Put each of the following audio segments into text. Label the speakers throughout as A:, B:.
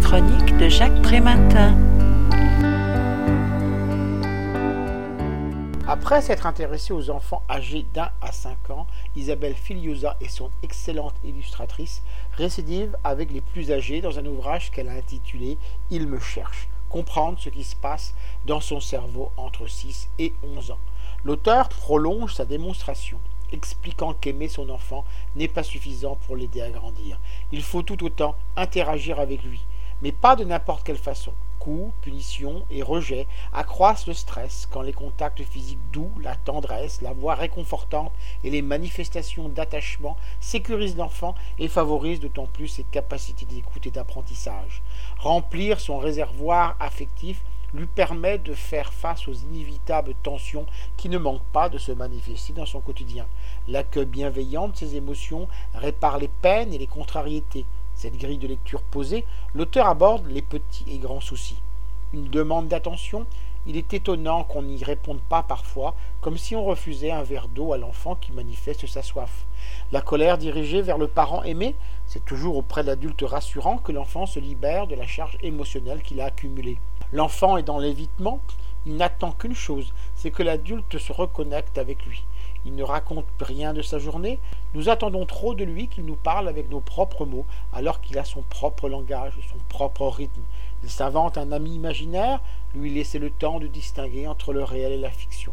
A: chronique de Jacques Prématin.
B: Après s'être intéressée aux enfants âgés d'un à cinq ans, Isabelle Filiosa et son excellente illustratrice récidivent avec les plus âgés dans un ouvrage qu'elle a intitulé Il me cherche comprendre ce qui se passe dans son cerveau entre 6 et 11 ans. L'auteur prolonge sa démonstration, expliquant qu'aimer son enfant n'est pas suffisant pour l'aider à grandir. Il faut tout autant interagir avec lui, mais pas de n'importe quelle façon. Coups, punitions et rejets accroissent le stress quand les contacts physiques doux, la tendresse, la voix réconfortante et les manifestations d'attachement sécurisent l'enfant et favorisent d'autant plus ses capacités d'écoute et d'apprentissage. Remplir son réservoir affectif lui permet de faire face aux inévitables tensions qui ne manquent pas de se manifester dans son quotidien. L'accueil bienveillant de ses émotions répare les peines et les contrariétés. Cette grille de lecture posée, l'auteur aborde les petits et grands soucis. Une demande d'attention, il est étonnant qu'on n'y réponde pas parfois, comme si on refusait un verre d'eau à l'enfant qui manifeste sa soif. La colère dirigée vers le parent aimé, c'est toujours auprès de l'adulte rassurant que l'enfant se libère de la charge émotionnelle qu'il a accumulée. L'enfant est dans l'évitement, il n'attend qu'une chose, c'est que l'adulte se reconnecte avec lui. Il ne raconte rien de sa journée, nous attendons trop de lui qu'il nous parle avec nos propres mots, alors qu'il a son propre langage, son propre rythme. Il s'invente un ami imaginaire, lui laisser le temps de distinguer entre le réel et la fiction.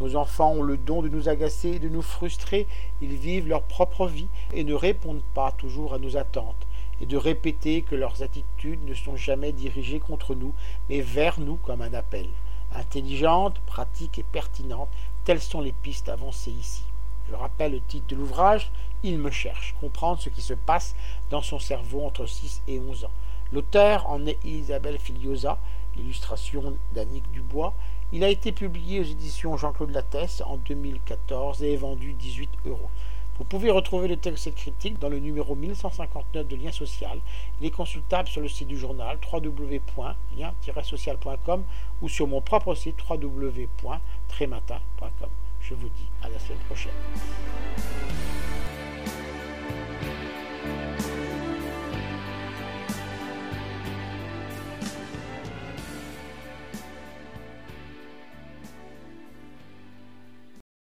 B: Nos enfants ont le don de nous agacer et de nous frustrer, ils vivent leur propre vie et ne répondent pas toujours à nos attentes et de répéter que leurs attitudes ne sont jamais dirigées contre nous, mais vers nous comme un appel. Intelligente, pratique et pertinente, telles sont les pistes avancées ici. Je rappelle le titre de l'ouvrage Il me cherche, comprendre ce qui se passe dans son cerveau entre 6 et 11 ans. L'auteur en est Isabelle Filiosa, l'illustration d'Annick Dubois. Il a été publié aux éditions Jean-Claude Lattès en 2014 et est vendu 18 euros. Vous pouvez retrouver le texte critique dans le numéro 1159 de Lien Social. Il est consultable sur le site du journal www.lien-social.com ou sur mon propre site www.trématin.com. Je vous dis à la semaine prochaine.